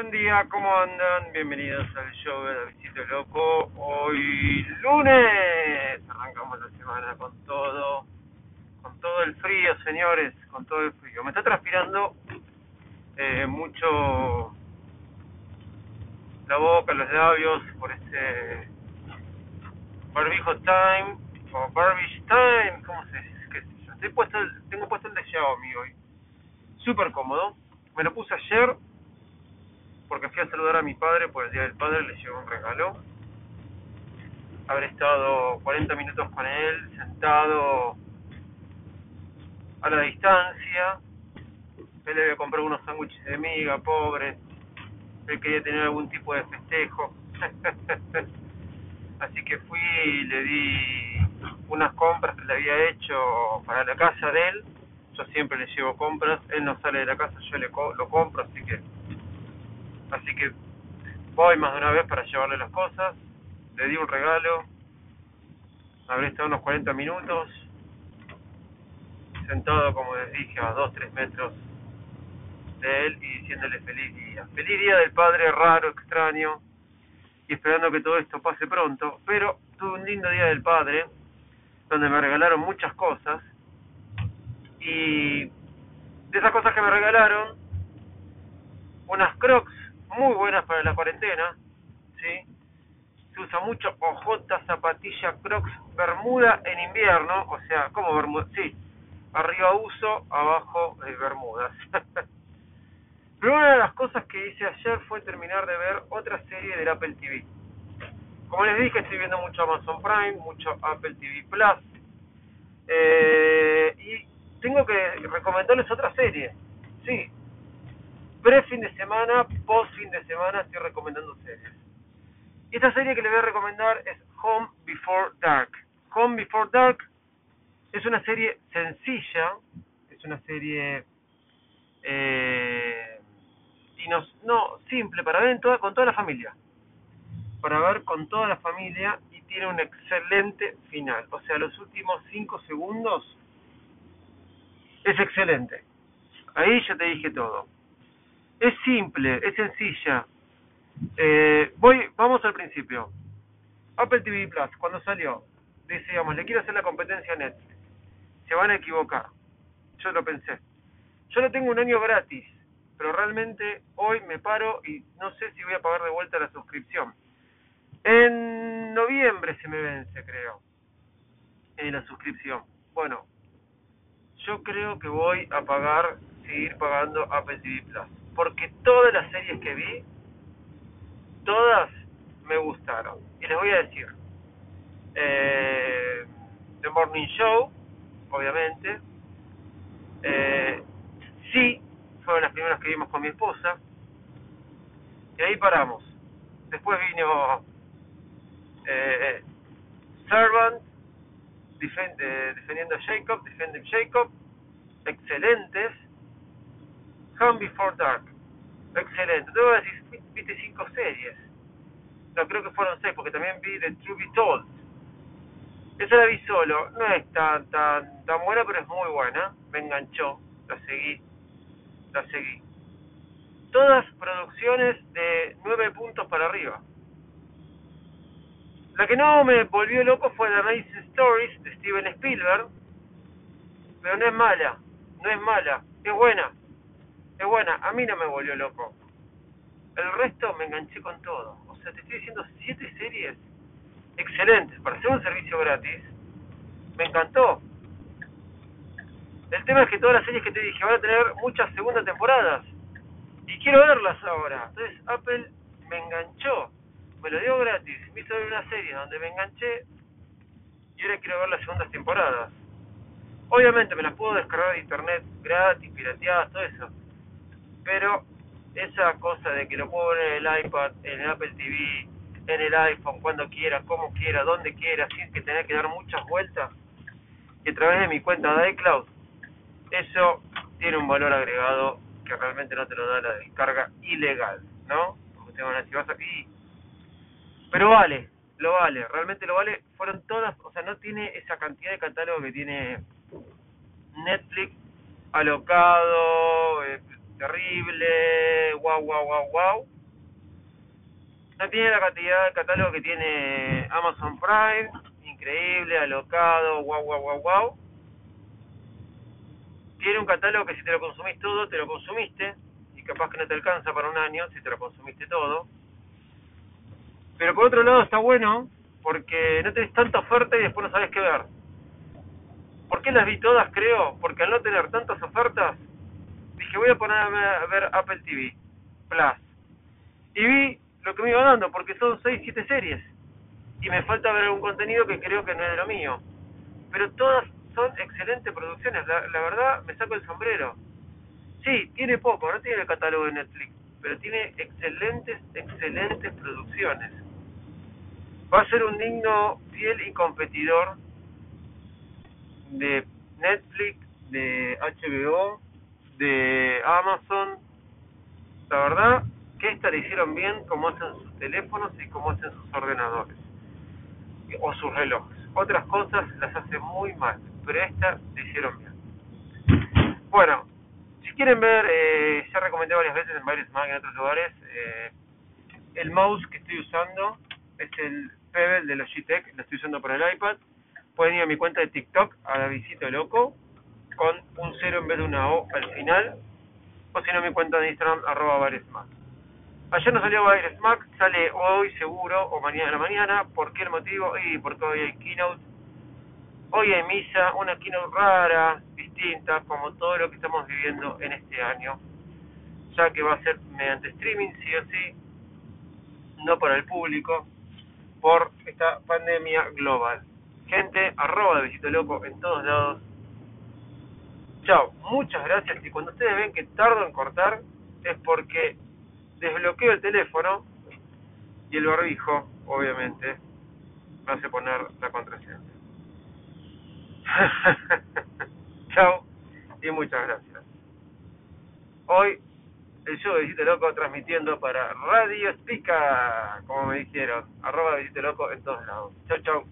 Buen día, ¿cómo andan? Bienvenidos al show de Davidito Loco. Hoy lunes arrancamos la semana con todo, con todo el frío, señores, con todo el frío. Me está transpirando eh, mucho la boca, los labios por este barbijo time o barbish time, ¿cómo se dice? ¿Qué sé yo? Estoy puesto, tengo puesto el de Xiaomi hoy, súper cómodo. Me lo puse ayer porque fui a saludar a mi padre por el Día del Padre, le llevo un regalo. Habré estado 40 minutos con él, sentado a la distancia. Él le había comprado unos sándwiches de miga, pobre. Él quería tener algún tipo de festejo. Así que fui y le di unas compras que le había hecho para la casa de él. Yo siempre le llevo compras. Él no sale de la casa, yo le lo compro, así que Así que voy más de una vez para llevarle las cosas. Le di un regalo. Habré estado unos 40 minutos. Sentado, como les dije, a 2-3 metros de él y diciéndole feliz día. Feliz día del padre raro, extraño. Y esperando que todo esto pase pronto. Pero tuve un lindo día del padre. Donde me regalaron muchas cosas. Y de esas cosas que me regalaron, unas crocs muy buenas para la cuarentena, ¿sí? Se usa mucho OJ, zapatilla, crocs, bermuda en invierno, o sea, como bermuda, sí, arriba uso, abajo eh, bermudas. Pero una de las cosas que hice ayer fue terminar de ver otra serie del Apple TV. Como les dije, estoy viendo mucho Amazon Prime, mucho Apple TV Plus. Eh, y tengo que recomendarles otra serie. Sí, pre-fin de semana, post-fin de semana, estoy recomendando series. Y esta serie que le voy a recomendar es Home Before Dark. Home Before Dark es una serie sencilla, es una serie eh, y no, no simple para ver con toda la familia. Para ver con toda la familia y tiene un excelente final. O sea, los últimos 5 segundos es excelente. Ahí ya te dije todo. Es simple, es sencilla. Eh, voy, vamos al principio. Apple TV Plus, cuando salió, decíamos, le quiero hacer la competencia a Netflix. Se van a equivocar. Yo lo pensé. Yo lo tengo un año gratis, pero realmente hoy me paro y no sé si voy a pagar de vuelta la suscripción. En noviembre se me vence, creo, en la suscripción. Bueno, yo creo que voy a pagar, seguir pagando Apple TV Plus porque todas las series que vi, todas me gustaron. Y les voy a decir, eh, The Morning Show, obviamente, eh, sí, fueron las primeras que vimos con mi esposa, y ahí paramos. Después vino eh, Servant, defendiendo a Jacob, defending Jacob, excelentes. Home Before Dark, Excelente. Te voy a decir, viste cinco series. No, creo que fueron seis, porque también vi The True Be Told. Esa la vi solo. No es tan, tan, tan buena, pero es muy buena. Me enganchó. La seguí. La seguí. Todas producciones de nueve puntos para arriba. La que no me volvió loco fue The Amazing Stories de Steven Spielberg. Pero no es mala. No es mala. Es buena es buena, a mí no me volvió loco. El resto me enganché con todo. O sea, te estoy diciendo siete series excelentes para hacer un servicio gratis. Me encantó. El tema es que todas las series que te dije van a tener muchas segundas temporadas. Y quiero verlas ahora. Entonces Apple me enganchó. Me lo dio gratis. Me hizo ver una serie donde me enganché. Y ahora quiero ver las segundas temporadas. Obviamente me las puedo descargar de internet gratis, pirateadas, todo eso pero esa cosa de que lo puedo ver en el iPad, en el Apple TV, en el iPhone, cuando quiera, como quiera, donde quiera, sin que tener que dar muchas vueltas, y a través de mi cuenta de iCloud, eso tiene un valor agregado que realmente no te lo da la descarga ilegal, ¿no? Porque te van a decir, vas aquí. Pero vale, lo vale, realmente lo vale. Fueron todas, o sea, no tiene esa cantidad de catálogo que tiene Netflix alocado, eh, terrible, wow, wow, wow, wow. No tiene la cantidad de catálogo que tiene Amazon Prime, increíble, alocado, wow, wow, wow, wow. Tiene un catálogo que si te lo consumís todo, te lo consumiste, y capaz que no te alcanza para un año si te lo consumiste todo. Pero por otro lado está bueno porque no tenés tanta oferta y después no sabes qué ver. ¿Por qué las vi todas, creo? Porque al no tener tantas ofertas, dije voy a ponerme a ver Apple TV Plus. Y vi lo que me iba dando, porque son 6, 7 series. Y me falta ver algún contenido que creo que no es de lo mío. Pero todas son excelentes producciones, la, la verdad me saco el sombrero. Sí, tiene poco, no tiene el catálogo de Netflix, pero tiene excelentes, excelentes producciones. Va a ser un digno, fiel y competidor de Netflix, de HBO, de Amazon. La verdad que esta le hicieron bien como hacen sus teléfonos y como hacen sus ordenadores o sus relojes. Otras cosas las hacen muy mal, pero esta le hicieron bien. Bueno, si quieren ver, eh, ya recomendé varias veces en varios más en otros lugares, eh, el mouse que estoy usando es el Pebble de Logitech, lo estoy usando para el iPad. Pueden ir a mi cuenta de TikTok, a la visita loco, con un cero en vez de una O al final, o si no mi cuenta de Instagram, arroba más. Ayer no salió Baires Mac, sale hoy seguro, o mañana a la mañana. ¿Por qué el motivo? Y porque hoy hay keynote. Hoy hay misa, una keynote rara, distinta, como todo lo que estamos viviendo en este año. Ya que va a ser mediante streaming, sí o sí, no para el público, por esta pandemia global. Gente, arroba de Visito Loco en todos lados. Chao, muchas gracias. Y cuando ustedes ven que tardo en cortar, es porque desbloqueo el teléfono y el barbijo, obviamente, me hace poner la contraseña. Chao y muchas gracias. Hoy el show de Visite Loco transmitiendo para Radio Spica, como me dijeron, arroba Visite Loco en todos lados. Chao, chao.